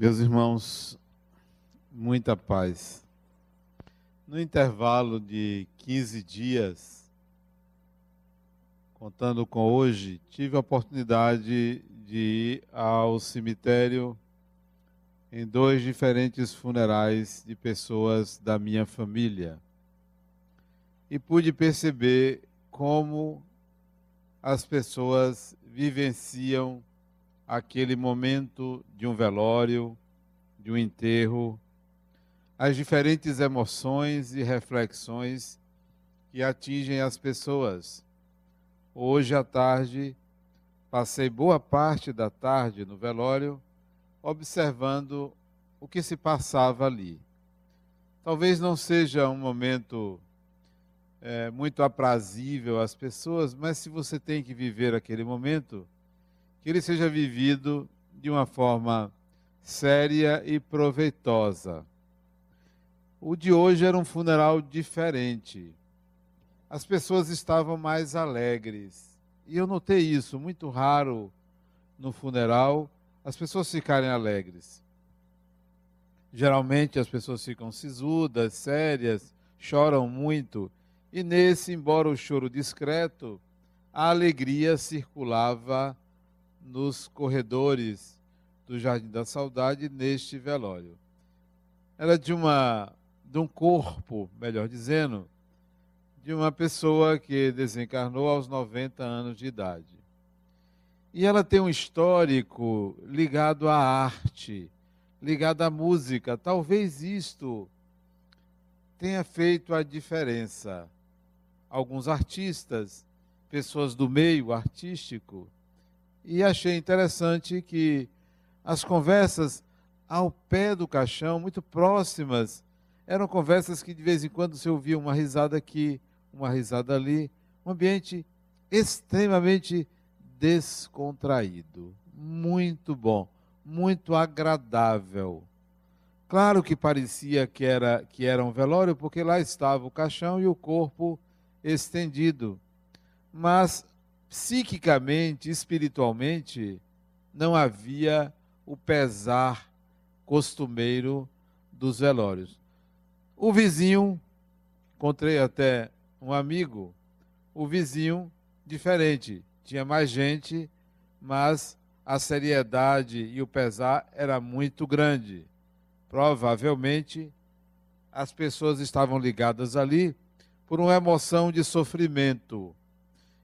Meus irmãos, muita paz. No intervalo de 15 dias, contando com hoje, tive a oportunidade de ir ao cemitério em dois diferentes funerais de pessoas da minha família. E pude perceber como as pessoas vivenciam aquele momento de um velório, de um enterro, as diferentes emoções e reflexões que atingem as pessoas. Hoje à tarde, passei boa parte da tarde no velório, observando o que se passava ali. Talvez não seja um momento é, muito aprazível às pessoas, mas se você tem que viver aquele momento, que ele seja vivido de uma forma séria e proveitosa. O de hoje era um funeral diferente. As pessoas estavam mais alegres. E eu notei isso, muito raro no funeral as pessoas ficarem alegres. Geralmente as pessoas ficam sisudas, sérias, choram muito. E nesse, embora o choro discreto, a alegria circulava nos corredores do Jardim da Saudade neste velório. Era de uma de um corpo, melhor dizendo, de uma pessoa que desencarnou aos 90 anos de idade. E ela tem um histórico ligado à arte, ligado à música. Talvez isto tenha feito a diferença. Alguns artistas, pessoas do meio artístico, e achei interessante que as conversas ao pé do caixão, muito próximas, eram conversas que de vez em quando se ouvia uma risada aqui, uma risada ali, um ambiente extremamente descontraído, muito bom, muito agradável. Claro que parecia que era, que era um velório, porque lá estava o caixão e o corpo estendido. Mas psiquicamente, espiritualmente, não havia o pesar costumeiro dos velórios. O vizinho, encontrei até um amigo, o vizinho diferente, tinha mais gente, mas a seriedade e o pesar era muito grande. Provavelmente as pessoas estavam ligadas ali por uma emoção de sofrimento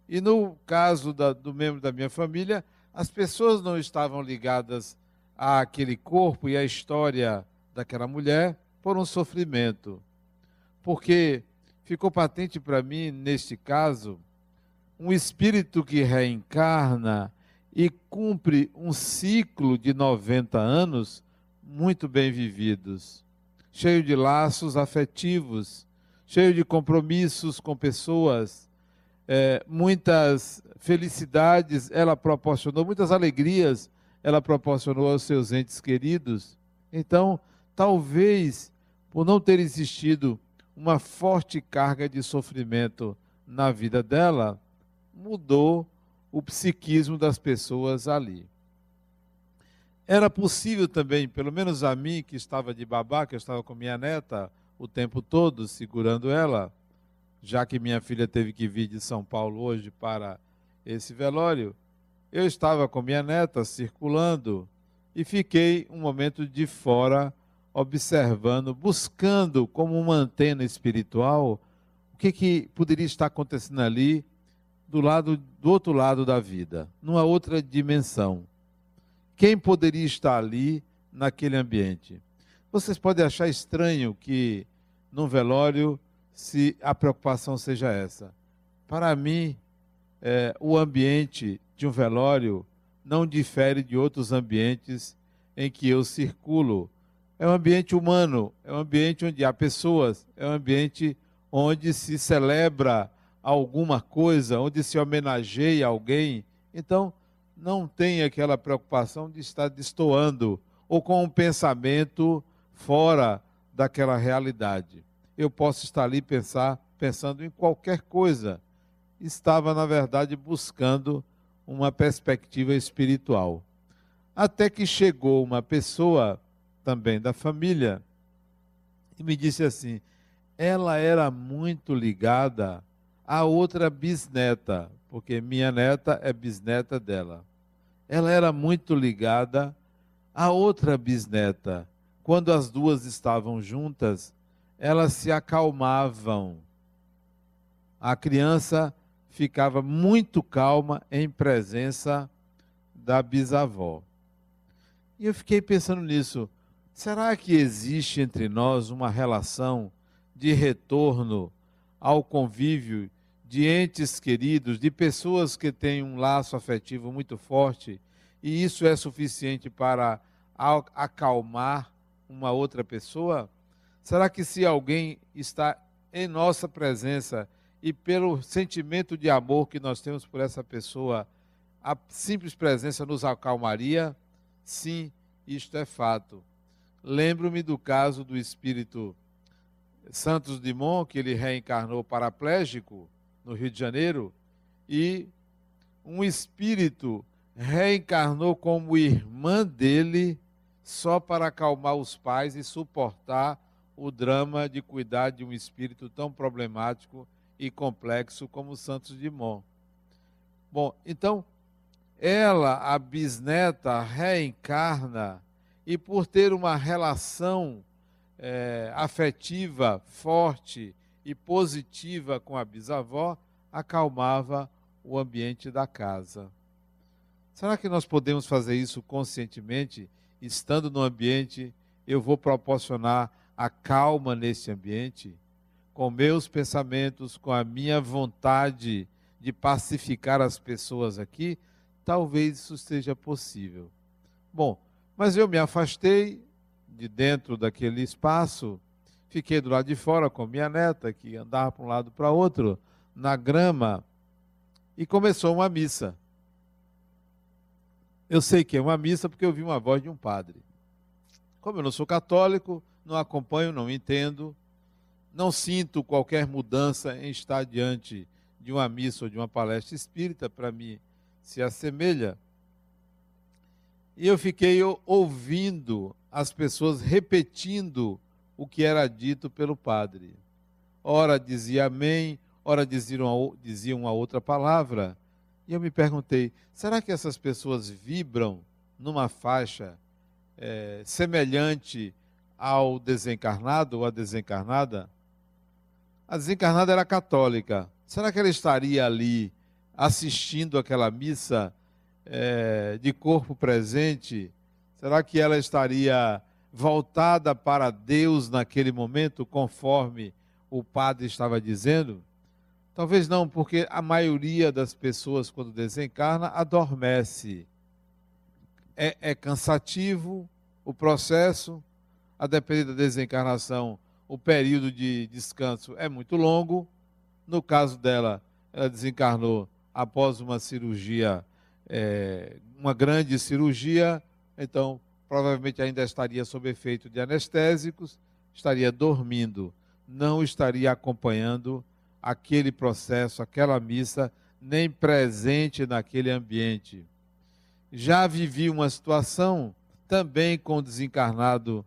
e no caso da, do membro da minha família, as pessoas não estavam ligadas àquele corpo e à história daquela mulher por um sofrimento. Porque ficou patente para mim, neste caso, um espírito que reencarna e cumpre um ciclo de 90 anos muito bem vividos, cheio de laços afetivos, cheio de compromissos com pessoas é, muitas felicidades ela proporcionou, muitas alegrias ela proporcionou aos seus entes queridos. Então, talvez por não ter existido uma forte carga de sofrimento na vida dela, mudou o psiquismo das pessoas ali. Era possível também, pelo menos a mim, que estava de babá, que eu estava com minha neta o tempo todo, segurando ela, já que minha filha teve que vir de São Paulo hoje para esse velório, eu estava com minha neta circulando e fiquei um momento de fora observando, buscando como uma antena espiritual o que, que poderia estar acontecendo ali do lado do outro lado da vida, numa outra dimensão. Quem poderia estar ali naquele ambiente? Vocês podem achar estranho que num velório se a preocupação seja essa. Para mim, é, o ambiente de um velório não difere de outros ambientes em que eu circulo. É um ambiente humano, é um ambiente onde há pessoas, é um ambiente onde se celebra alguma coisa, onde se homenageia alguém. Então, não tem aquela preocupação de estar destoando ou com um pensamento fora daquela realidade eu posso estar ali pensar, pensando em qualquer coisa. Estava, na verdade, buscando uma perspectiva espiritual. Até que chegou uma pessoa também da família, e me disse assim: ela era muito ligada a outra bisneta, porque minha neta é bisneta dela. Ela era muito ligada a outra bisneta. Quando as duas estavam juntas, elas se acalmavam. A criança ficava muito calma em presença da bisavó. E eu fiquei pensando nisso. Será que existe entre nós uma relação de retorno ao convívio de entes queridos, de pessoas que têm um laço afetivo muito forte, e isso é suficiente para acalmar uma outra pessoa? Será que se alguém está em nossa presença e pelo sentimento de amor que nós temos por essa pessoa, a simples presença nos acalmaria? Sim, isto é fato. Lembro-me do caso do espírito Santos Dumont, que ele reencarnou paraplégico no Rio de Janeiro, e um espírito reencarnou como irmã dele só para acalmar os pais e suportar o drama de cuidar de um espírito tão problemático e complexo como Santos Dumont. Bom, então, ela, a bisneta, reencarna e por ter uma relação é, afetiva forte e positiva com a bisavó, acalmava o ambiente da casa. Será que nós podemos fazer isso conscientemente? Estando no ambiente, eu vou proporcionar a calma nesse ambiente, com meus pensamentos, com a minha vontade de pacificar as pessoas aqui? Talvez isso seja possível. Bom, mas eu me afastei, de dentro daquele espaço, fiquei do lado de fora com minha neta, que andava para um lado para outro, na grama, e começou uma missa. Eu sei que é uma missa porque eu vi uma voz de um padre. Como eu não sou católico, não acompanho, não entendo, não sinto qualquer mudança em estar diante de uma missa ou de uma palestra espírita, para mim se assemelha. E eu fiquei ouvindo as pessoas repetindo o que era dito pelo padre. Ora dizia amém, ora diziam, diziam uma outra palavra. E eu me perguntei: será que essas pessoas vibram numa faixa é, semelhante ao desencarnado ou à desencarnada? A desencarnada era católica. Será que ela estaria ali assistindo aquela missa é, de corpo presente? Será que ela estaria voltada para Deus naquele momento, conforme o padre estava dizendo? Talvez não, porque a maioria das pessoas, quando desencarna, adormece. É, é cansativo o processo, a depender da desencarnação, o período de descanso é muito longo. No caso dela, ela desencarnou após uma cirurgia, é, uma grande cirurgia, então provavelmente ainda estaria sob efeito de anestésicos, estaria dormindo, não estaria acompanhando aquele processo, aquela missa, nem presente naquele ambiente. Já vivi uma situação também com desencarnado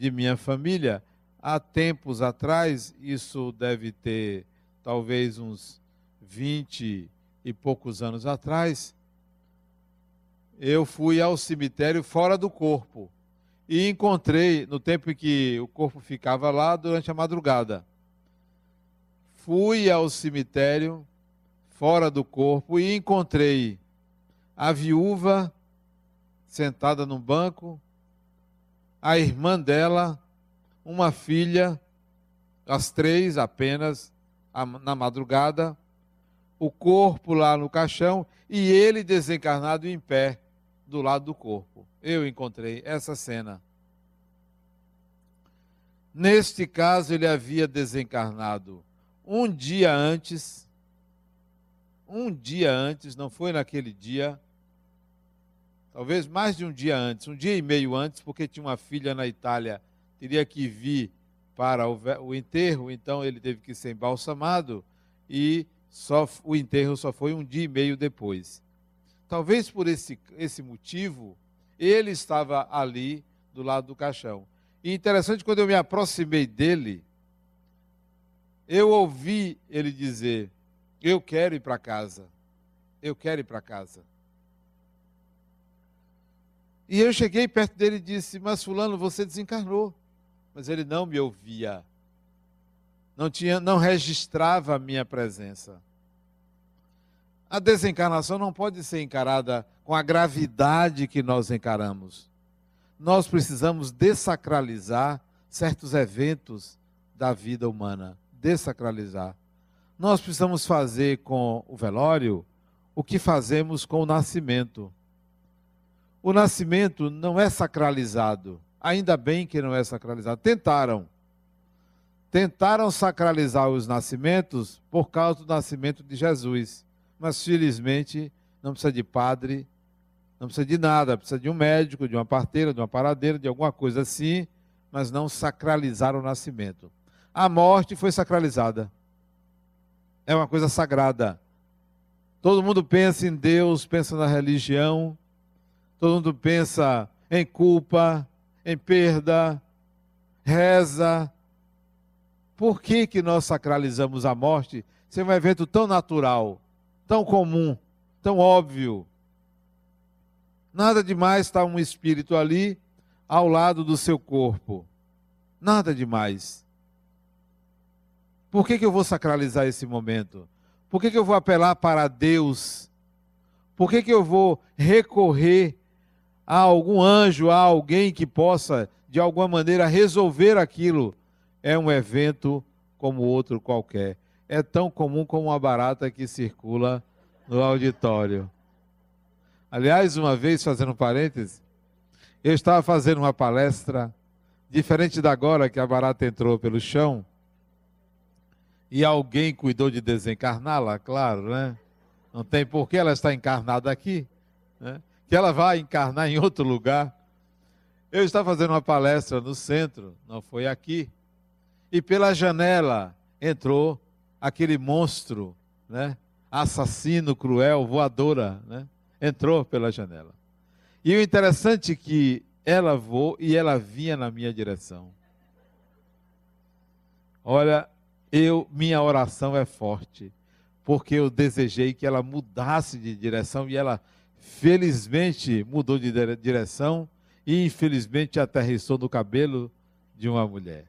de minha família, há tempos atrás, isso deve ter talvez uns 20 e poucos anos atrás, eu fui ao cemitério fora do corpo e encontrei, no tempo em que o corpo ficava lá, durante a madrugada. Fui ao cemitério fora do corpo e encontrei a viúva sentada num banco, a irmã dela, uma filha, as três apenas, na madrugada, o corpo lá no caixão e ele desencarnado em pé do lado do corpo. Eu encontrei essa cena. Neste caso, ele havia desencarnado um dia antes. Um dia antes, não foi naquele dia, talvez mais de um dia antes, um dia e meio antes, porque tinha uma filha na Itália, teria que vir para o, enterro, então ele teve que ser embalsamado e só, o enterro só foi um dia e meio depois. Talvez por esse, esse motivo, ele estava ali do lado do caixão. E interessante, quando eu me aproximei dele, eu ouvi ele dizer: Eu quero ir para casa. Eu quero ir para casa. E eu cheguei perto dele e disse: Mas, Fulano, você desencarnou. Mas ele não me ouvia. Não, tinha, não registrava a minha presença. A desencarnação não pode ser encarada com a gravidade que nós encaramos. Nós precisamos desacralizar certos eventos da vida humana. Desacralizar. Nós precisamos fazer com o velório o que fazemos com o nascimento. O nascimento não é sacralizado. Ainda bem que não é sacralizado. Tentaram. Tentaram sacralizar os nascimentos por causa do nascimento de Jesus mas felizmente não precisa de padre, não precisa de nada, precisa de um médico, de uma parteira, de uma paradeira, de alguma coisa assim, mas não sacralizar o nascimento. A morte foi sacralizada. É uma coisa sagrada. Todo mundo pensa em Deus, pensa na religião, todo mundo pensa em culpa, em perda, reza. Por que, que nós sacralizamos a morte? Isso é um evento tão natural tão comum, tão óbvio. Nada demais estar um espírito ali ao lado do seu corpo. Nada demais. Por que, que eu vou sacralizar esse momento? Por que, que eu vou apelar para Deus? Por que, que eu vou recorrer a algum anjo, a alguém que possa, de alguma maneira, resolver aquilo? É um evento como outro qualquer é tão comum como uma barata que circula no auditório. Aliás, uma vez, fazendo um parêntese, eu estava fazendo uma palestra, diferente da agora que a barata entrou pelo chão, e alguém cuidou de desencarná-la, claro, né? Não tem por que ela está encarnada aqui, né? Que ela vai encarnar em outro lugar. Eu estava fazendo uma palestra no centro, não foi aqui, e pela janela entrou aquele monstro, né? assassino, cruel, voadora, né? entrou pela janela. E o interessante é que ela voou e ela vinha na minha direção. Olha, eu minha oração é forte, porque eu desejei que ela mudasse de direção e ela felizmente mudou de direção e infelizmente aterrissou no cabelo de uma mulher.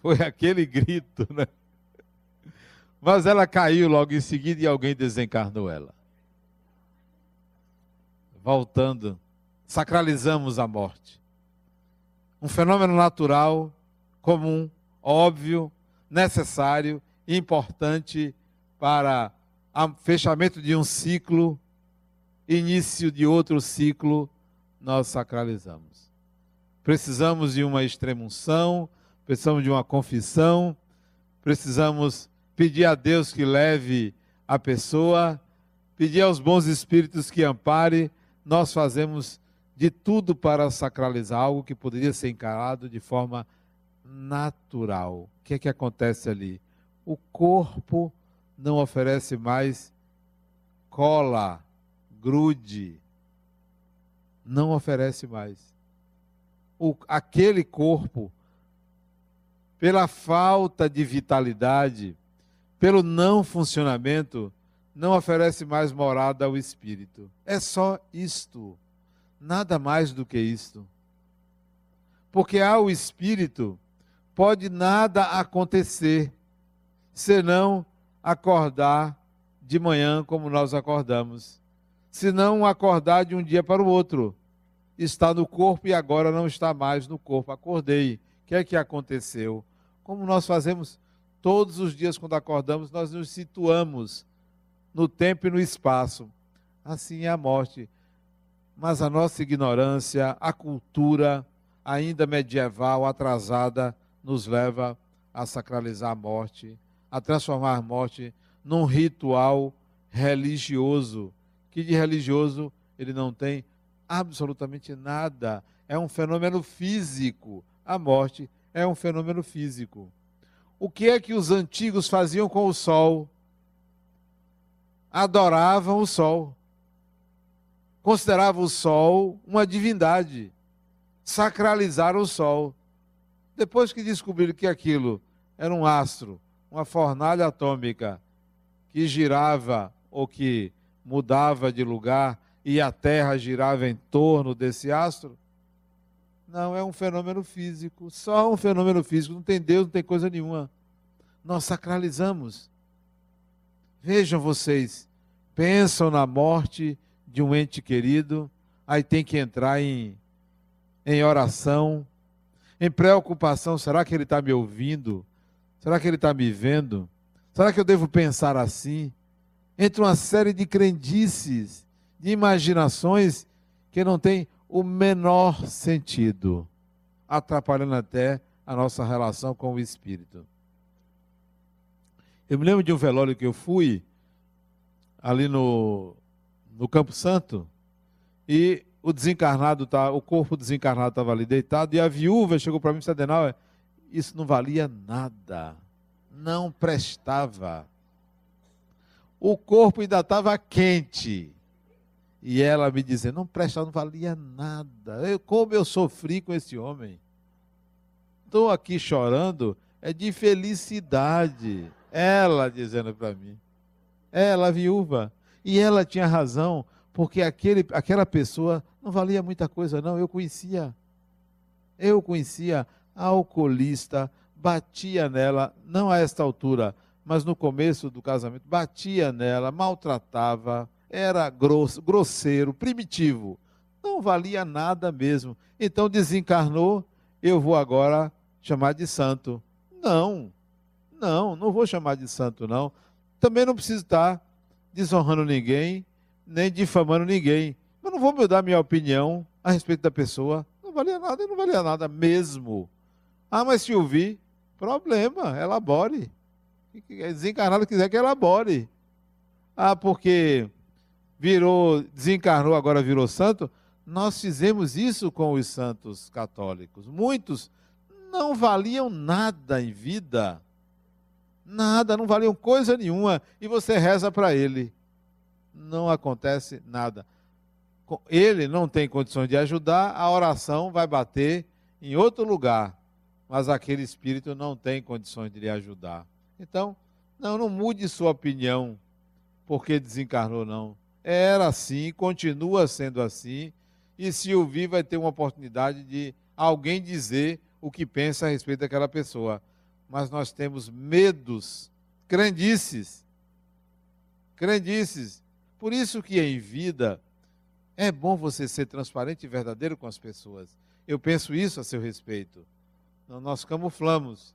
Foi aquele grito, né? Mas ela caiu logo em seguida e alguém desencarnou ela. Voltando, sacralizamos a morte. Um fenômeno natural, comum, óbvio, necessário, importante para o fechamento de um ciclo, início de outro ciclo, nós sacralizamos. Precisamos de uma extremunção, precisamos de uma confissão, precisamos pedir a Deus que leve a pessoa, pedir aos bons espíritos que ampare, nós fazemos de tudo para sacralizar algo que poderia ser encarado de forma natural. O que é que acontece ali? O corpo não oferece mais cola, grude, não oferece mais. O, aquele corpo, pela falta de vitalidade, pelo não funcionamento, não oferece mais morada ao espírito. É só isto, nada mais do que isto. Porque ao espírito pode nada acontecer, senão acordar de manhã como nós acordamos, senão acordar de um dia para o outro. Está no corpo e agora não está mais no corpo. Acordei. O que é que aconteceu? Como nós fazemos Todos os dias, quando acordamos, nós nos situamos no tempo e no espaço. Assim é a morte. Mas a nossa ignorância, a cultura, ainda medieval, atrasada, nos leva a sacralizar a morte, a transformar a morte num ritual religioso, que de religioso ele não tem absolutamente nada. É um fenômeno físico. A morte é um fenômeno físico o que é que os antigos faziam com o sol? Adoravam o sol. Consideravam o sol uma divindade. sacralizaram o sol. Depois que descobriram que aquilo era um astro, uma fornalha atômica que girava ou que mudava de lugar e a Terra girava em torno desse astro, não, é um fenômeno físico, só um fenômeno físico, não tem Deus, não tem coisa nenhuma. Nós sacralizamos. Vejam vocês, pensam na morte de um ente querido, aí tem que entrar em, em oração, em preocupação: será que ele está me ouvindo? Será que ele está me vendo? Será que eu devo pensar assim? Entre uma série de crendices, de imaginações que não têm o menor sentido, atrapalhando até a nossa relação com o Espírito. Eu me lembro de um velório que eu fui ali no, no Campo Santo e o desencarnado tá, o corpo desencarnado estava ali deitado e a viúva chegou para mim e disse: Adenal, isso não valia nada, não prestava. O corpo ainda estava quente. E ela me dizendo, não presta, não valia nada. Eu, como eu sofri com esse homem. Estou aqui chorando, é de felicidade. Ela dizendo para mim. Ela, viúva. E ela tinha razão, porque aquele, aquela pessoa não valia muita coisa, não. Eu conhecia. Eu conhecia alcoolista, batia nela, não a esta altura, mas no começo do casamento, batia nela, maltratava era grosso, grosseiro, primitivo. Não valia nada mesmo. Então desencarnou, eu vou agora chamar de santo. Não, não, não vou chamar de santo, não. Também não preciso estar desonrando ninguém, nem difamando ninguém. Mas não vou mudar minha opinião a respeito da pessoa. Não valia nada, não valia nada mesmo. Ah, mas se ouvir, problema, elabore. Desencarnado quiser que elabore. Ah, porque virou, desencarnou, agora virou santo, nós fizemos isso com os santos católicos. Muitos não valiam nada em vida. Nada, não valiam coisa nenhuma. E você reza para ele. Não acontece nada. Ele não tem condições de ajudar, a oração vai bater em outro lugar. Mas aquele espírito não tem condições de lhe ajudar. Então, não, não mude sua opinião porque desencarnou, não era assim, continua sendo assim, e se ouvir, vai ter uma oportunidade de alguém dizer o que pensa a respeito daquela pessoa. Mas nós temos medos grandices, grandices. Por isso que em vida é bom você ser transparente e verdadeiro com as pessoas. Eu penso isso a seu respeito. Nós camuflamos.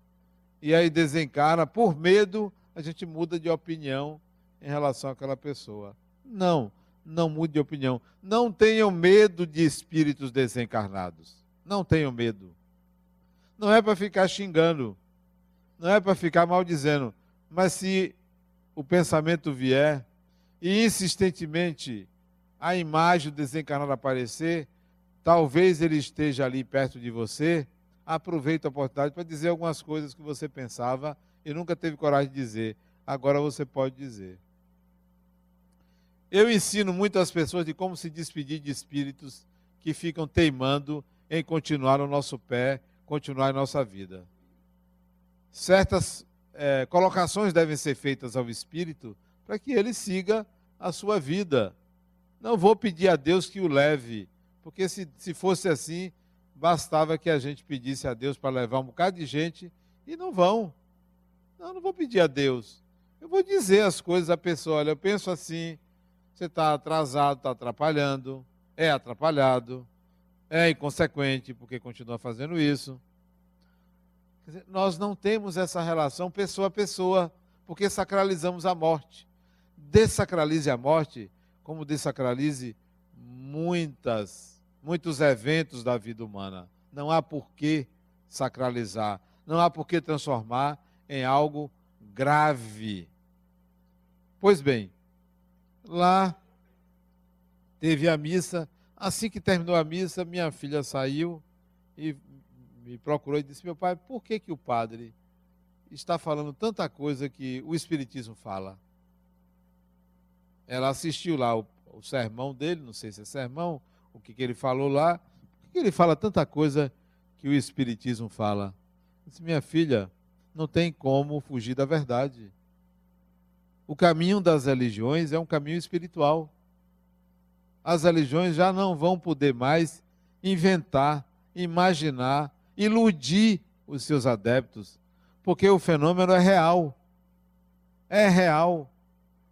E aí desencarna, por medo, a gente muda de opinião em relação àquela pessoa. Não, não mude de opinião. Não tenham medo de espíritos desencarnados. Não tenham medo. Não é para ficar xingando. Não é para ficar maldizendo. Mas se o pensamento vier e insistentemente a imagem do desencarnado aparecer, talvez ele esteja ali perto de você. Aproveite a oportunidade para dizer algumas coisas que você pensava e nunca teve coragem de dizer. Agora você pode dizer. Eu ensino muito às pessoas de como se despedir de espíritos que ficam teimando em continuar no nosso pé, continuar em nossa vida. Certas é, colocações devem ser feitas ao espírito para que ele siga a sua vida. Não vou pedir a Deus que o leve, porque se, se fosse assim, bastava que a gente pedisse a Deus para levar um bocado de gente e não vão. Não, não vou pedir a Deus. Eu vou dizer as coisas à pessoa, olha, eu penso assim, você está atrasado, está atrapalhando, é atrapalhado, é inconsequente porque continua fazendo isso. Dizer, nós não temos essa relação pessoa a pessoa, porque sacralizamos a morte. Desacralize a morte, como desacralize muitas, muitos eventos da vida humana. Não há por que sacralizar, não há por que transformar em algo grave. Pois bem, Lá teve a missa. Assim que terminou a missa, minha filha saiu e me procurou e disse: Meu pai, por que, que o padre está falando tanta coisa que o Espiritismo fala? Ela assistiu lá o, o sermão dele, não sei se é sermão, o que, que ele falou lá, que ele fala tanta coisa que o Espiritismo fala? disse, minha filha, não tem como fugir da verdade. O caminho das religiões é um caminho espiritual. As religiões já não vão poder mais inventar, imaginar, iludir os seus adeptos, porque o fenômeno é real. É real.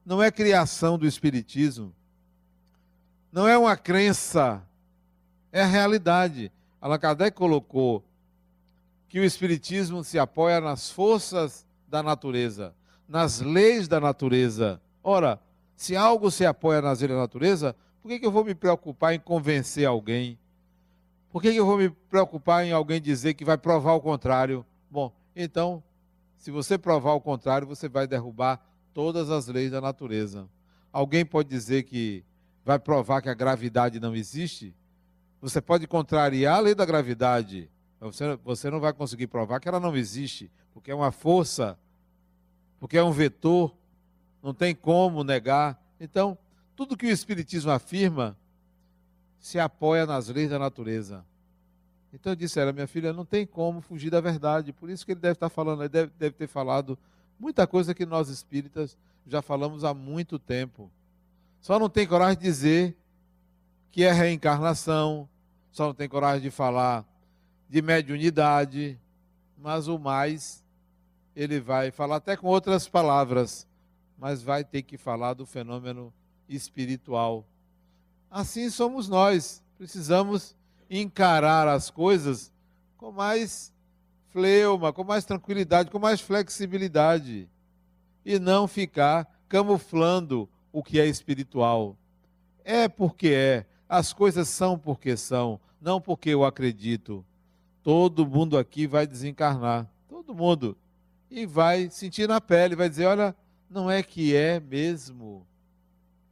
Não é criação do espiritismo. Não é uma crença. É a realidade. Allan Kardec colocou que o espiritismo se apoia nas forças da natureza, nas leis da natureza. Ora, se algo se apoia nas leis da natureza, por que, eu vou me preocupar em convencer alguém? Por que eu vou me preocupar em alguém dizer que vai provar o contrário? Bom, então, se você provar o contrário, você vai derrubar todas as leis da natureza. Alguém pode dizer que vai provar que a gravidade não existe? Você pode contrariar a lei da gravidade, você, você não vai conseguir provar que ela não existe, porque é uma força, porque é um vetor, não tem como negar. Então, tudo que o Espiritismo afirma se apoia nas leis da natureza. Então eu disse a ela, minha filha, não tem como fugir da verdade. Por isso que ele deve estar falando, ele deve, deve ter falado muita coisa que nós espíritas já falamos há muito tempo. Só não tem coragem de dizer que é reencarnação, só não tem coragem de falar de mediunidade, mas o mais ele vai falar até com outras palavras, mas vai ter que falar do fenômeno espiritual. Assim somos nós, precisamos encarar as coisas com mais fleuma, com mais tranquilidade, com mais flexibilidade e não ficar camuflando o que é espiritual. É porque é, as coisas são porque são, não porque eu acredito todo mundo aqui vai desencarnar. Todo mundo. E vai sentir na pele, vai dizer: olha, não é que é mesmo.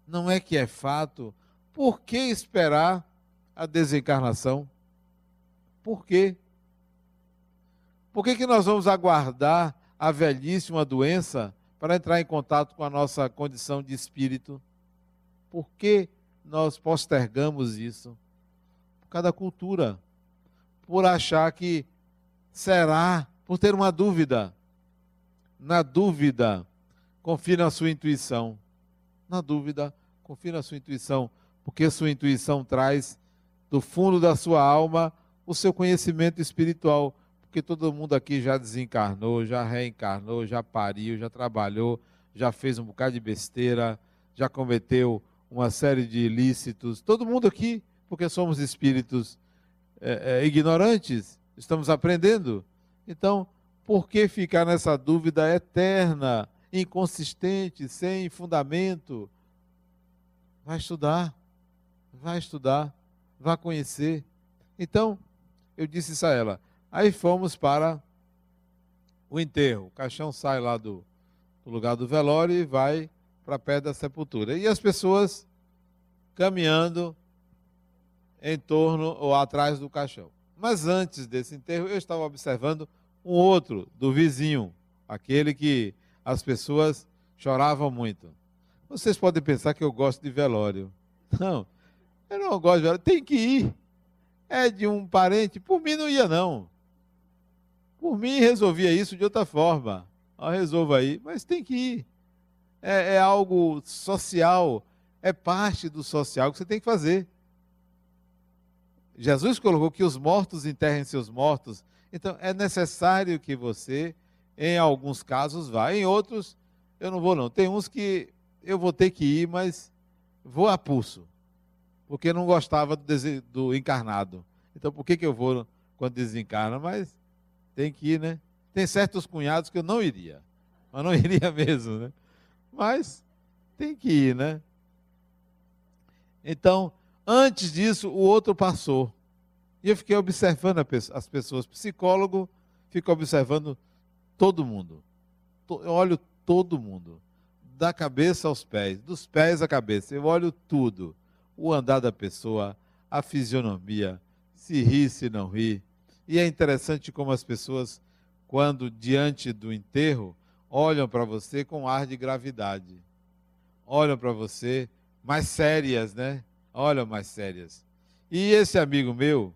Não é que é fato. Por que esperar a desencarnação? Por quê? Por que, que nós vamos aguardar a velhice, uma doença, para entrar em contato com a nossa condição de espírito? Por que nós postergamos isso? Por causa da cultura por achar que será, por ter uma dúvida. Na dúvida, confie na sua intuição. Na dúvida, confie na sua intuição, porque sua intuição traz do fundo da sua alma o seu conhecimento espiritual, porque todo mundo aqui já desencarnou, já reencarnou, já pariu, já trabalhou, já fez um bocado de besteira, já cometeu uma série de ilícitos. Todo mundo aqui, porque somos espíritos é, é, ignorantes, estamos aprendendo. Então, por que ficar nessa dúvida eterna, inconsistente, sem fundamento? Vai estudar, vai estudar, vai conhecer. Então, eu disse isso a ela. Aí fomos para o enterro. O caixão sai lá do, do lugar do velório e vai para perto da sepultura. E as pessoas caminhando em torno ou atrás do caixão. Mas antes desse enterro, eu estava observando um outro do vizinho, aquele que as pessoas choravam muito. Vocês podem pensar que eu gosto de velório. Não, eu não gosto de velório. Tem que ir. É de um parente. Por mim não ia, não. Por mim resolvia isso de outra forma. Ah, resolva aí. Mas tem que ir. É, é algo social. É parte do social que você tem que fazer. Jesus colocou que os mortos enterrem seus mortos. Então, é necessário que você, em alguns casos, vá. Em outros, eu não vou, não. Tem uns que eu vou ter que ir, mas vou a pulso. Porque não gostava do, do encarnado. Então, por que, que eu vou quando desencarna? Mas tem que ir, né? Tem certos cunhados que eu não iria. Mas não iria mesmo, né? Mas tem que ir, né? Então, Antes disso, o outro passou. E eu fiquei observando as pessoas. Psicólogo fica observando todo mundo. Eu olho todo mundo. Da cabeça aos pés, dos pés à cabeça. Eu olho tudo. O andar da pessoa, a fisionomia, se ri, se não ri. E é interessante como as pessoas, quando diante do enterro, olham para você com ar de gravidade. Olham para você mais sérias, né? olha mais sérias. E esse amigo meu,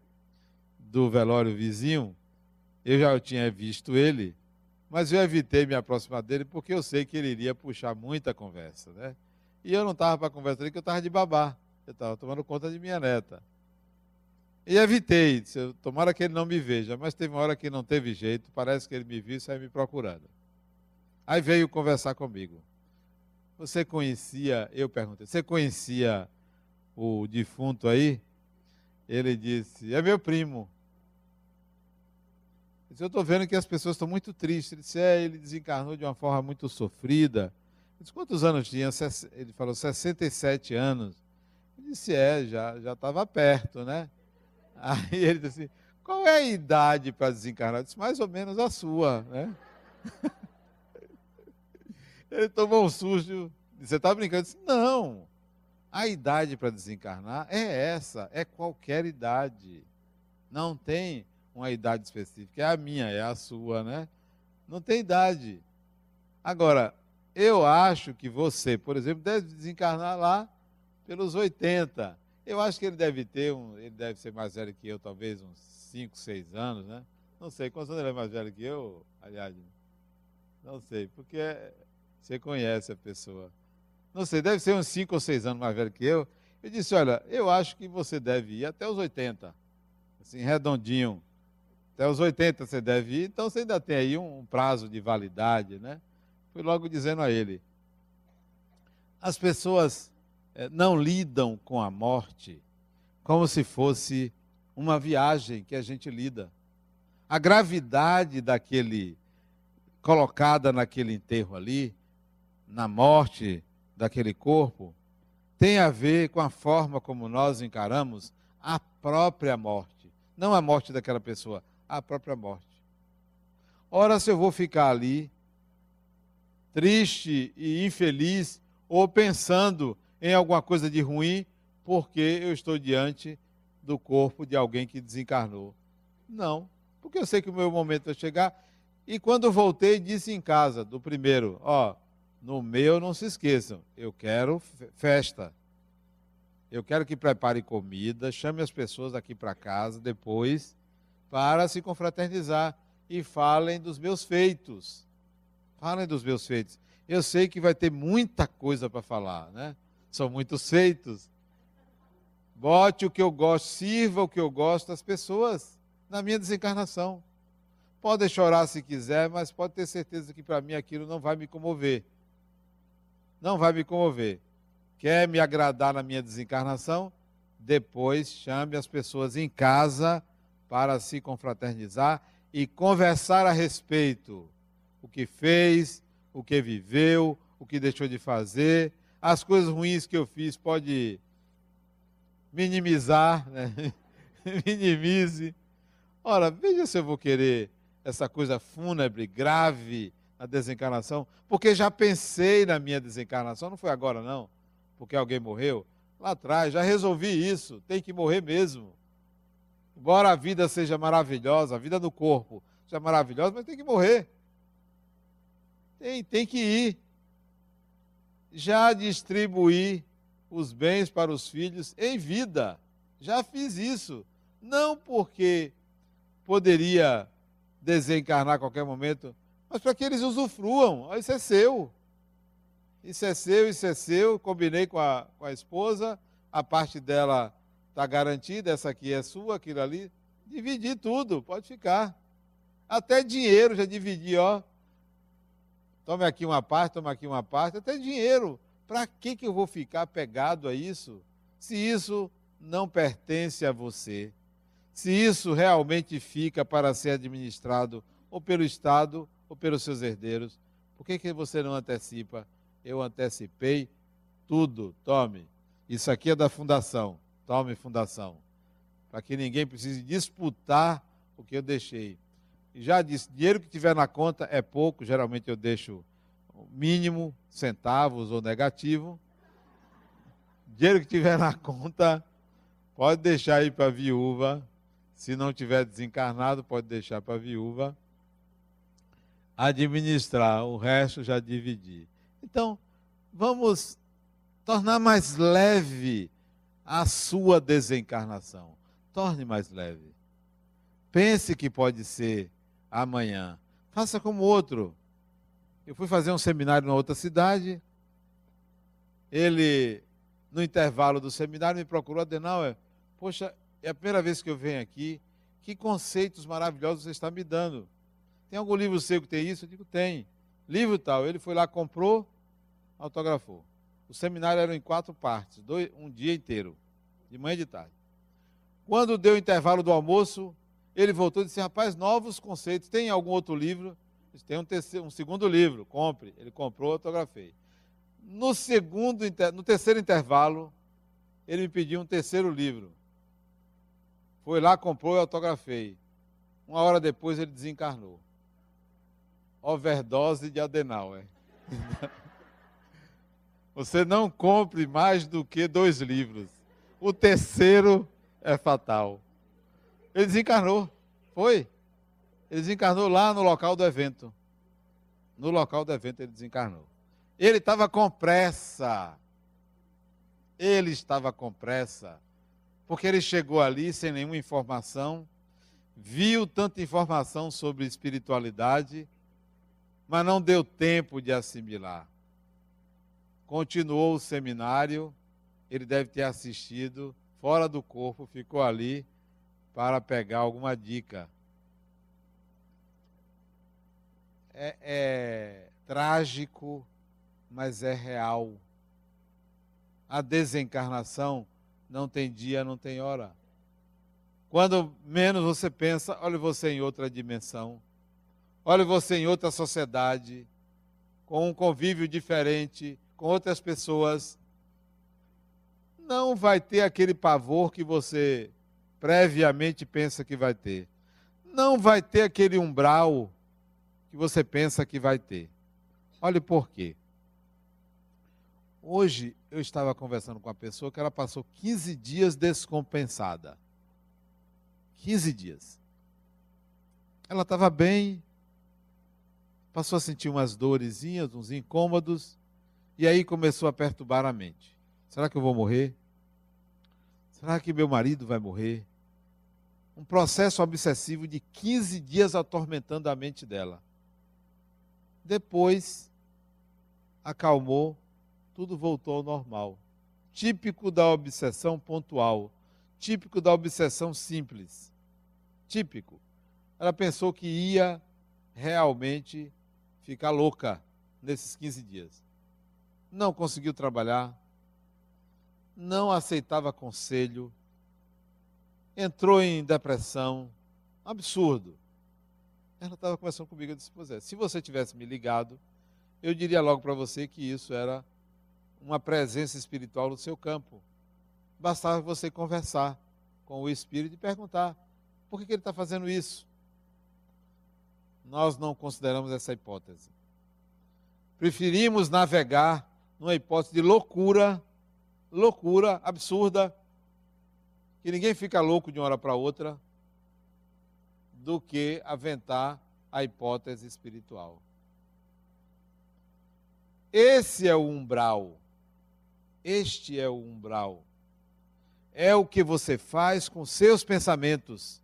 do velório vizinho, eu já tinha visto ele, mas eu evitei me aproximar dele porque eu sei que ele iria puxar muita conversa, né? E eu não estava para conversar porque eu estava de babá. Eu estava tomando conta de minha neta. E evitei, disse, tomara que ele não me veja, mas teve uma hora que não teve jeito, parece que ele me viu e saiu me procurando. Aí veio conversar comigo. Você conhecia, eu perguntei, você conhecia o defunto aí? Ele disse, é meu primo. Eu eu estou vendo que as pessoas estão muito tristes. Ele disse, é, ele desencarnou de uma forma muito sofrida. Eu disse, quantos anos tinha? Ele falou, 67 anos. Eu disse, é, já estava perto, né? Aí ele disse assim, qual é a idade para desencarnar? Eu disse, mais ou menos a sua, né? Ele tomou um susto. Você está brincando? Eu disse, não. A idade para desencarnar é essa, é qualquer idade. Não tem uma idade específica. É a minha, é a sua, né? Não tem idade. Agora, eu acho que você, por exemplo, deve desencarnar lá pelos 80. Eu acho que ele deve ter um, ele deve ser mais velho que eu, talvez uns 5, 6 anos, né? Não sei, quantos anos ele é mais velho que eu, aliás? Não sei, porque você conhece a pessoa. Não sei, deve ser uns 5 ou 6 anos mais velho que eu. Eu disse, olha, eu acho que você deve ir até os 80. Assim, redondinho. Até os 80 você deve ir, então você ainda tem aí um prazo de validade, né? Fui logo dizendo a ele. As pessoas não lidam com a morte como se fosse uma viagem que a gente lida. A gravidade daquele colocada naquele enterro ali, na morte daquele corpo, tem a ver com a forma como nós encaramos a própria morte. Não a morte daquela pessoa, a própria morte. Ora, se eu vou ficar ali, triste e infeliz, ou pensando em alguma coisa de ruim, porque eu estou diante do corpo de alguém que desencarnou. Não, porque eu sei que o meu momento vai chegar. E quando voltei, disse em casa, do primeiro: Ó, no meu não se esqueçam, eu quero festa. Eu quero que prepare comida, chame as pessoas aqui para casa depois para se confraternizar e falem dos meus feitos. Falem dos meus feitos. Eu sei que vai ter muita coisa para falar, né? São muitos feitos. Bote o que eu gosto, sirva o que eu gosto às pessoas na minha desencarnação. Pode chorar se quiser, mas pode ter certeza que para mim aquilo não vai me comover. Não vai me comover. Quer me agradar na minha desencarnação? Depois chame as pessoas em casa para se confraternizar e conversar a respeito o que fez, o que viveu, o que deixou de fazer, as coisas ruins que eu fiz, pode minimizar, né? minimize. Ora, veja se eu vou querer essa coisa fúnebre, grave, na desencarnação, porque já pensei na minha desencarnação, não foi agora não, porque alguém morreu. Lá atrás, já resolvi isso, tem que morrer mesmo. Embora a vida seja maravilhosa, a vida no corpo seja maravilhosa, mas tem que morrer. Tem, tem que ir. Já distribuir os bens para os filhos em vida. Já fiz isso. Não porque poderia desencarnar a qualquer momento, mas para que eles usufruam. Isso é seu. Isso é seu, isso é seu. Combinei com a, com a esposa, a parte dela está garantida, essa aqui é sua, aquilo ali. Dividir tudo, pode ficar. Até dinheiro já dividi, ó. Tome aqui uma parte, tome aqui uma parte, até dinheiro. Para que, que eu vou ficar pegado a isso? Se isso não pertence a você. Se isso realmente fica para ser administrado ou pelo Estado ou pelos seus herdeiros, por que, que você não antecipa? Eu antecipei tudo. Tome. Isso aqui é da fundação. Tome fundação. Para que ninguém precise disputar o que eu deixei já disse, dinheiro que tiver na conta é pouco, geralmente eu deixo mínimo, centavos ou negativo. Dinheiro que tiver na conta, pode deixar aí para a viúva. Se não tiver desencarnado, pode deixar para a viúva administrar, o resto já dividir. Então, vamos tornar mais leve a sua desencarnação. Torne mais leve. pense que pode ser amanhã. Faça como outro. Eu fui fazer um seminário na outra cidade. Ele, no intervalo do seminário, me procurou, Adenauer, poxa, é a primeira vez que eu venho aqui. Que conceitos maravilhosos você está me dando. Tem algum livro seu que tem isso? Eu digo, tem. Livro tal. Ele foi lá, comprou, autografou. O seminário era em quatro partes, dois, um dia inteiro, de manhã e de tarde. Quando deu o intervalo do almoço, ele voltou e disse: Rapaz, novos conceitos. Tem algum outro livro? Tem um, terceiro, um segundo livro, compre. Ele comprou, autografei. No, segundo, no terceiro intervalo, ele me pediu um terceiro livro. Foi lá, comprou e autografei. Uma hora depois ele desencarnou. Overdose de Adenauer. Você não compre mais do que dois livros. O terceiro é fatal. Ele desencarnou. Foi. Ele desencarnou lá no local do evento. No local do evento ele desencarnou. Ele estava com pressa. Ele estava com pressa. Porque ele chegou ali sem nenhuma informação, viu tanta informação sobre espiritualidade, mas não deu tempo de assimilar continuou o seminário, ele deve ter assistido fora do corpo, ficou ali para pegar alguma dica. É, é trágico, mas é real. A desencarnação não tem dia, não tem hora. Quando menos você pensa, olha você em outra dimensão, olha você em outra sociedade, com um convívio diferente, com outras pessoas, não vai ter aquele pavor que você previamente pensa que vai ter. Não vai ter aquele umbral que você pensa que vai ter. Olhe por quê. Hoje eu estava conversando com uma pessoa que ela passou 15 dias descompensada. 15 dias. Ela estava bem, passou a sentir umas dorezinhas, uns incômodos, e aí começou a perturbar a mente. Será que eu vou morrer? Será que meu marido vai morrer? Um processo obsessivo de 15 dias atormentando a mente dela. Depois, acalmou, tudo voltou ao normal. Típico da obsessão pontual, típico da obsessão simples. Típico. Ela pensou que ia realmente ficar louca nesses 15 dias não conseguiu trabalhar, não aceitava conselho, entrou em depressão, absurdo. Ela estava conversando comigo e disse: Pois é, se você tivesse me ligado, eu diria logo para você que isso era uma presença espiritual no seu campo. Bastava você conversar com o Espírito e perguntar: por que, que ele está fazendo isso? Nós não consideramos essa hipótese. Preferimos navegar numa hipótese de loucura, loucura absurda, que ninguém fica louco de uma hora para outra, do que aventar a hipótese espiritual. Esse é o umbral. Este é o umbral. É o que você faz com seus pensamentos.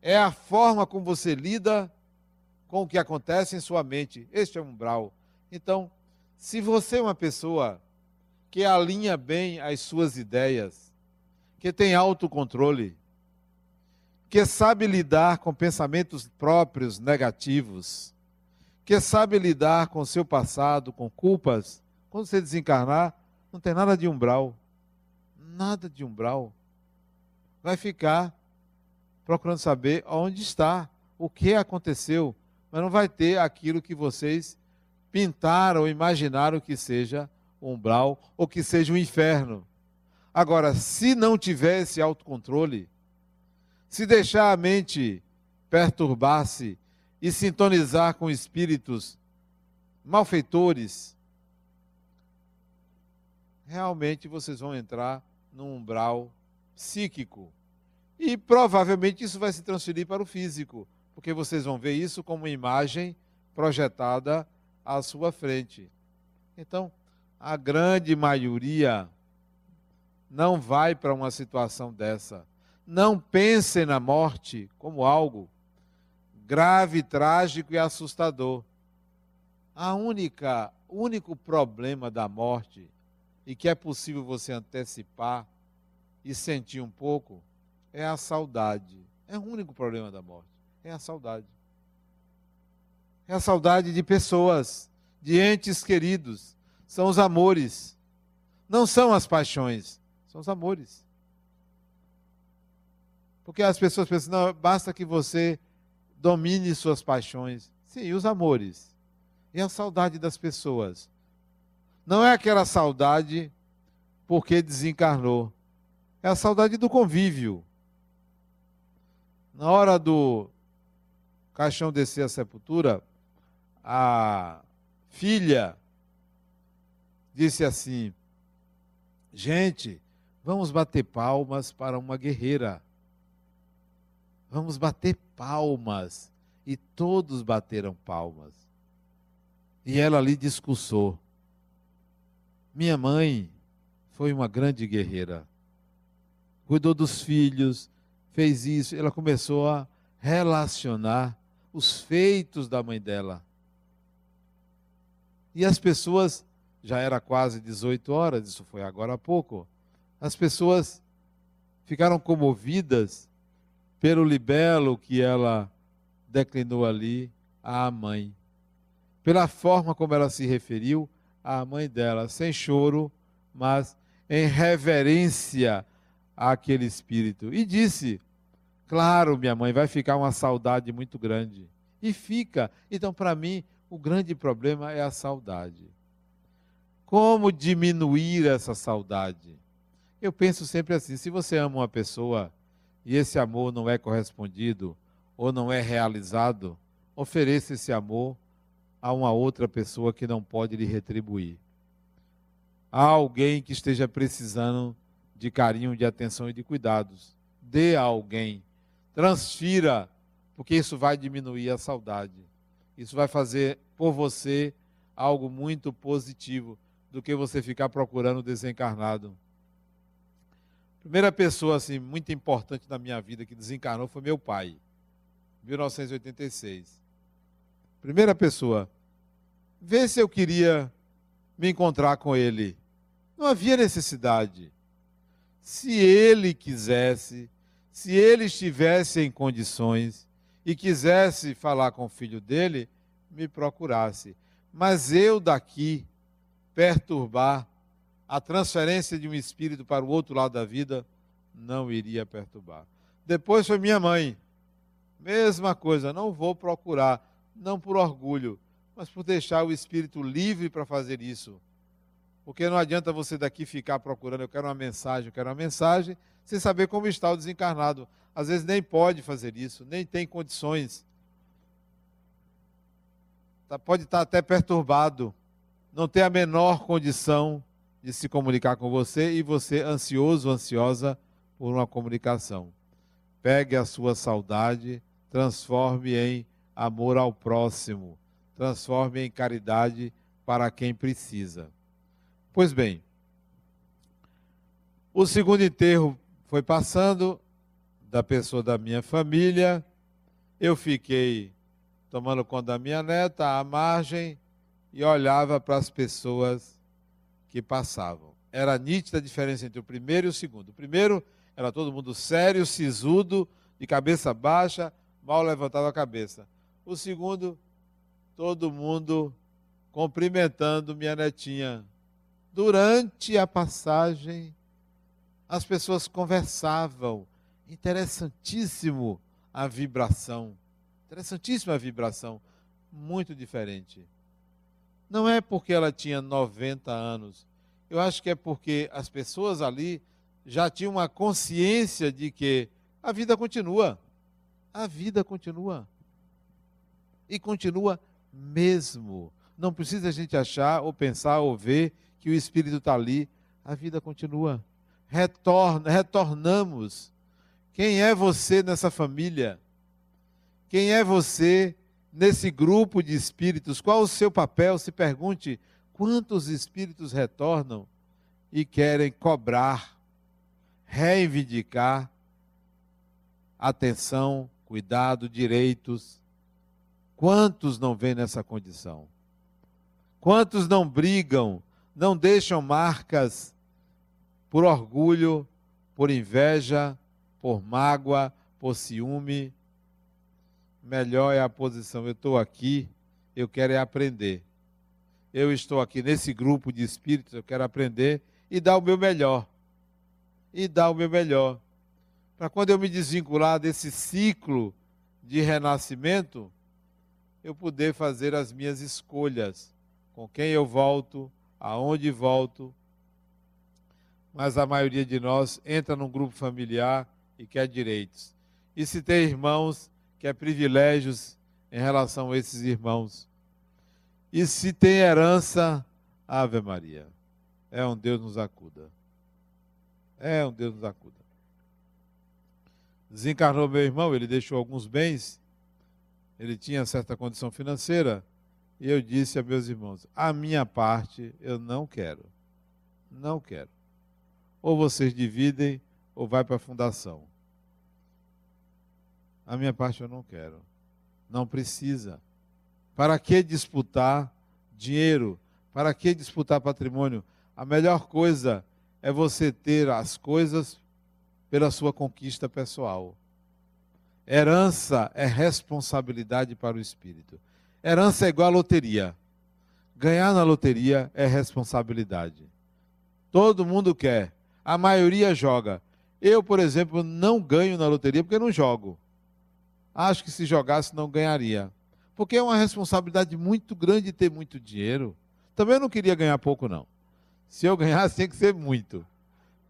É a forma como você lida com o que acontece em sua mente. Este é o umbral. Então, se você é uma pessoa que alinha bem as suas ideias, que tem autocontrole, que sabe lidar com pensamentos próprios negativos, que sabe lidar com seu passado, com culpas, quando você desencarnar, não tem nada de umbral. Nada de umbral. Vai ficar procurando saber onde está, o que aconteceu, mas não vai ter aquilo que vocês pintaram ou imaginaram que seja umbral ou que seja o inferno. Agora, se não tiver esse autocontrole, se deixar a mente perturbar-se e sintonizar com espíritos malfeitores, realmente vocês vão entrar num umbral psíquico. E provavelmente isso vai se transferir para o físico, porque vocês vão ver isso como uma imagem projetada à sua frente. Então, a grande maioria não vai para uma situação dessa. não pensem na morte como algo grave, trágico e assustador. A única, o único problema da morte e que é possível você antecipar e sentir um pouco é a saudade. É o único problema da morte, é a saudade. É a saudade de pessoas, de entes queridos, são os amores. Não são as paixões, são os amores. Porque as pessoas pensam, não, basta que você domine suas paixões. Sim, os amores. E a saudade das pessoas. Não é aquela saudade porque desencarnou. É a saudade do convívio. Na hora do caixão descer a sepultura, a filha disse assim: Gente, vamos bater palmas para uma guerreira. Vamos bater palmas. E todos bateram palmas. E ela ali discursou. Minha mãe foi uma grande guerreira. Cuidou dos filhos, fez isso. Ela começou a relacionar os feitos da mãe dela. E as pessoas, já era quase 18 horas, isso foi agora há pouco, as pessoas ficaram comovidas pelo libelo que ela declinou ali à mãe. Pela forma como ela se referiu à mãe dela, sem choro, mas em reverência àquele espírito. E disse: Claro, minha mãe, vai ficar uma saudade muito grande. E fica. Então, para mim, o grande problema é a saudade. Como diminuir essa saudade? Eu penso sempre assim: se você ama uma pessoa e esse amor não é correspondido ou não é realizado, ofereça esse amor a uma outra pessoa que não pode lhe retribuir. Há alguém que esteja precisando de carinho, de atenção e de cuidados. Dê a alguém. Transfira, porque isso vai diminuir a saudade. Isso vai fazer por você algo muito positivo do que você ficar procurando desencarnado. Primeira pessoa assim muito importante na minha vida que desencarnou foi meu pai, 1986. Primeira pessoa. Vê se eu queria me encontrar com ele. Não havia necessidade. Se ele quisesse, se ele estivesse em condições e quisesse falar com o filho dele, me procurasse. Mas eu daqui perturbar a transferência de um espírito para o outro lado da vida não iria perturbar. Depois foi minha mãe. Mesma coisa, não vou procurar, não por orgulho, mas por deixar o espírito livre para fazer isso. Porque não adianta você daqui ficar procurando, eu quero uma mensagem, eu quero uma mensagem, sem saber como está o desencarnado. Às vezes nem pode fazer isso, nem tem condições. Tá, pode estar até perturbado, não tem a menor condição de se comunicar com você e você ansioso, ansiosa por uma comunicação. Pegue a sua saudade, transforme em amor ao próximo, transforme em caridade para quem precisa. Pois bem, o segundo enterro foi passando da pessoa da minha família, eu fiquei tomando conta da minha neta à margem e olhava para as pessoas que passavam. Era nítida a diferença entre o primeiro e o segundo. O primeiro era todo mundo sério, sisudo, de cabeça baixa, mal levantava a cabeça. O segundo, todo mundo cumprimentando minha netinha. Durante a passagem, as pessoas conversavam. Interessantíssimo a vibração. Interessantíssima a vibração. Muito diferente. Não é porque ela tinha 90 anos. Eu acho que é porque as pessoas ali já tinham uma consciência de que a vida continua. A vida continua. E continua mesmo. Não precisa a gente achar, ou pensar, ou ver que o Espírito está ali. A vida continua. Retorna, retornamos. Quem é você nessa família? Quem é você nesse grupo de espíritos, qual o seu papel? Se pergunte quantos espíritos retornam e querem cobrar, reivindicar atenção, cuidado, direitos. Quantos não vêm nessa condição? Quantos não brigam, não deixam marcas por orgulho, por inveja, por mágoa, por ciúme? Melhor é a posição. Eu estou aqui, eu quero é aprender. Eu estou aqui nesse grupo de espíritos, eu quero aprender e dar o meu melhor. E dar o meu melhor. Para quando eu me desvincular desse ciclo de renascimento, eu poder fazer as minhas escolhas, com quem eu volto, aonde volto. Mas a maioria de nós entra num grupo familiar e quer direitos. E se tem irmãos, quer privilégios em relação a esses irmãos. E se tem herança, Ave Maria. É um Deus nos acuda. É um Deus nos acuda. Desencarnou meu irmão, ele deixou alguns bens ele tinha certa condição financeira, e eu disse a meus irmãos: a minha parte eu não quero. Não quero. Ou vocês dividem, ou vai para a fundação. A minha parte eu não quero. Não precisa. Para que disputar dinheiro? Para que disputar patrimônio? A melhor coisa é você ter as coisas pela sua conquista pessoal. Herança é responsabilidade para o espírito. Herança é igual a loteria. Ganhar na loteria é responsabilidade. Todo mundo quer. A maioria joga. Eu, por exemplo, não ganho na loteria porque não jogo. Acho que se jogasse não ganharia. Porque é uma responsabilidade muito grande ter muito dinheiro. Também eu não queria ganhar pouco, não. Se eu ganhasse, tem que ser muito.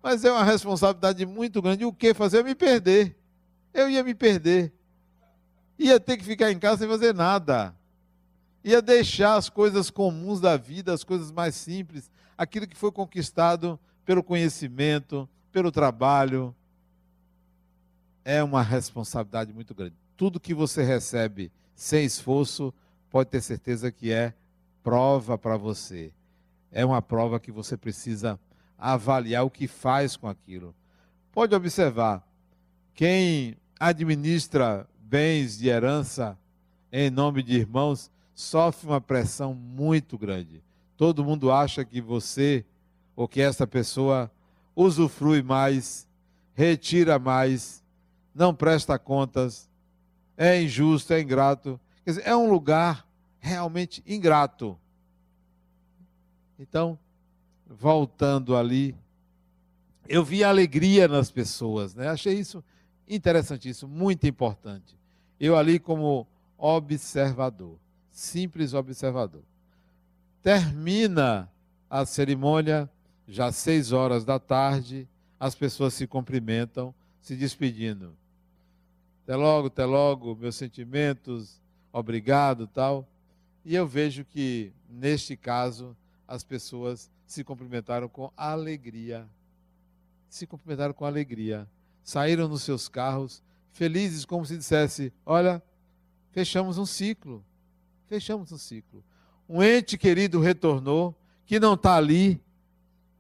Mas é uma responsabilidade muito grande. O que fazer? Me perder eu ia me perder. Ia ter que ficar em casa sem fazer nada. Ia deixar as coisas comuns da vida, as coisas mais simples, aquilo que foi conquistado pelo conhecimento, pelo trabalho. É uma responsabilidade muito grande. Tudo que você recebe sem esforço, pode ter certeza que é prova para você. É uma prova que você precisa avaliar o que faz com aquilo. Pode observar, quem administra bens de herança em nome de irmãos sofre uma pressão muito grande. Todo mundo acha que você ou que essa pessoa usufrui mais, retira mais, não presta contas, é injusto, é ingrato. Quer dizer, é um lugar realmente ingrato. Então, voltando ali, eu vi alegria nas pessoas, né? Achei isso interessantíssimo, muito importante. Eu ali como observador, simples observador. Termina a cerimônia, já seis horas da tarde, as pessoas se cumprimentam, se despedindo. Até logo, até logo, meus sentimentos, obrigado, tal. E eu vejo que, neste caso, as pessoas se cumprimentaram com alegria. Se cumprimentaram com alegria saíram nos seus carros, felizes, como se dissesse: Olha, fechamos um ciclo. Fechamos um ciclo. Um ente querido retornou, que não está ali,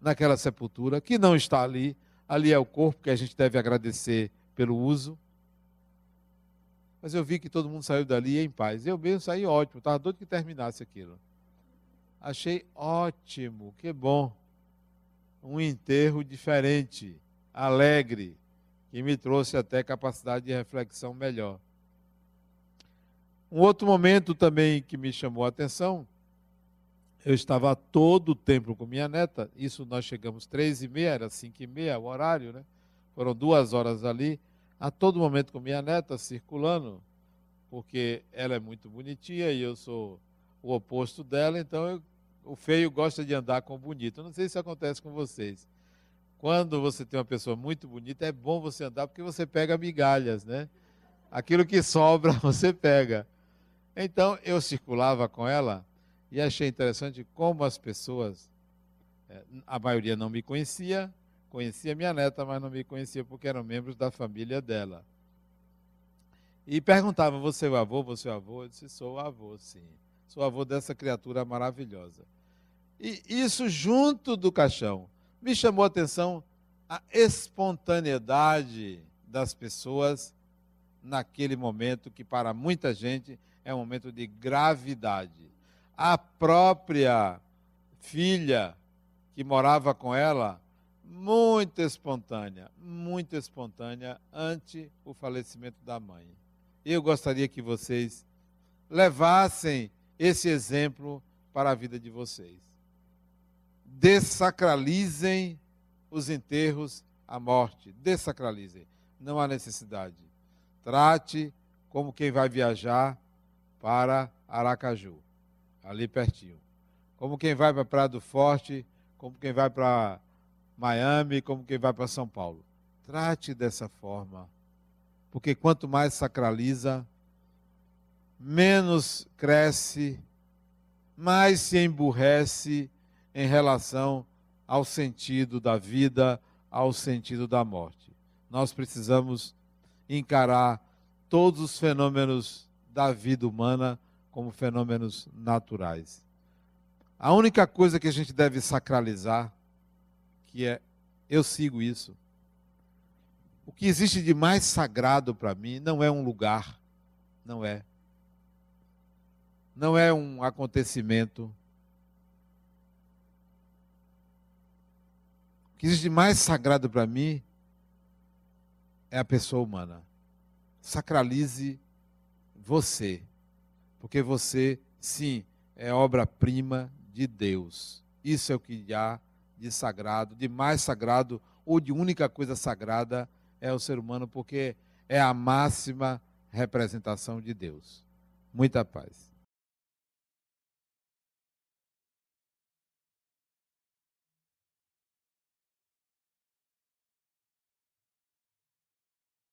naquela sepultura, que não está ali. Ali é o corpo que a gente deve agradecer pelo uso. Mas eu vi que todo mundo saiu dali em paz. Eu mesmo saí ótimo, estava doido que terminasse aquilo. Achei ótimo, que bom. Um enterro diferente, alegre, e me trouxe até capacidade de reflexão melhor. Um outro momento também que me chamou a atenção, eu estava todo o tempo com minha neta, isso nós chegamos três e meia, era cinco e meia o horário, né? Foram duas horas ali, a todo momento com minha neta, circulando, porque ela é muito bonitinha e eu sou o oposto dela, então eu, o feio gosta de andar com o bonito. Não sei se acontece com vocês. Quando você tem uma pessoa muito bonita, é bom você andar porque você pega migalhas, né? Aquilo que sobra, você pega. Então, eu circulava com ela e achei interessante como as pessoas, eh, a maioria não me conhecia, conhecia minha neta, mas não me conhecia porque eram membros da família dela. E perguntavam: Você é o avô? Você é o avô? Eu disse: Sou o avô, sim. Sou o avô dessa criatura maravilhosa. E isso junto do caixão me chamou a atenção a espontaneidade das pessoas naquele momento que para muita gente é um momento de gravidade. A própria filha que morava com ela, muito espontânea, muito espontânea ante o falecimento da mãe. Eu gostaria que vocês levassem esse exemplo para a vida de vocês. Desacralizem os enterros, a morte. Desacralizem. Não há necessidade. Trate como quem vai viajar para Aracaju, ali pertinho. Como quem vai para Praia do Forte, como quem vai para Miami, como quem vai para São Paulo. Trate dessa forma. Porque quanto mais sacraliza, menos cresce, mais se emburrece em relação ao sentido da vida, ao sentido da morte. Nós precisamos encarar todos os fenômenos da vida humana como fenômenos naturais. A única coisa que a gente deve sacralizar, que é eu sigo isso. O que existe de mais sagrado para mim não é um lugar, não é. Não é um acontecimento. O que existe de mais sagrado para mim é a pessoa humana. Sacralize você, porque você, sim, é obra-prima de Deus. Isso é o que há de sagrado, de mais sagrado ou de única coisa sagrada é o ser humano, porque é a máxima representação de Deus. Muita paz.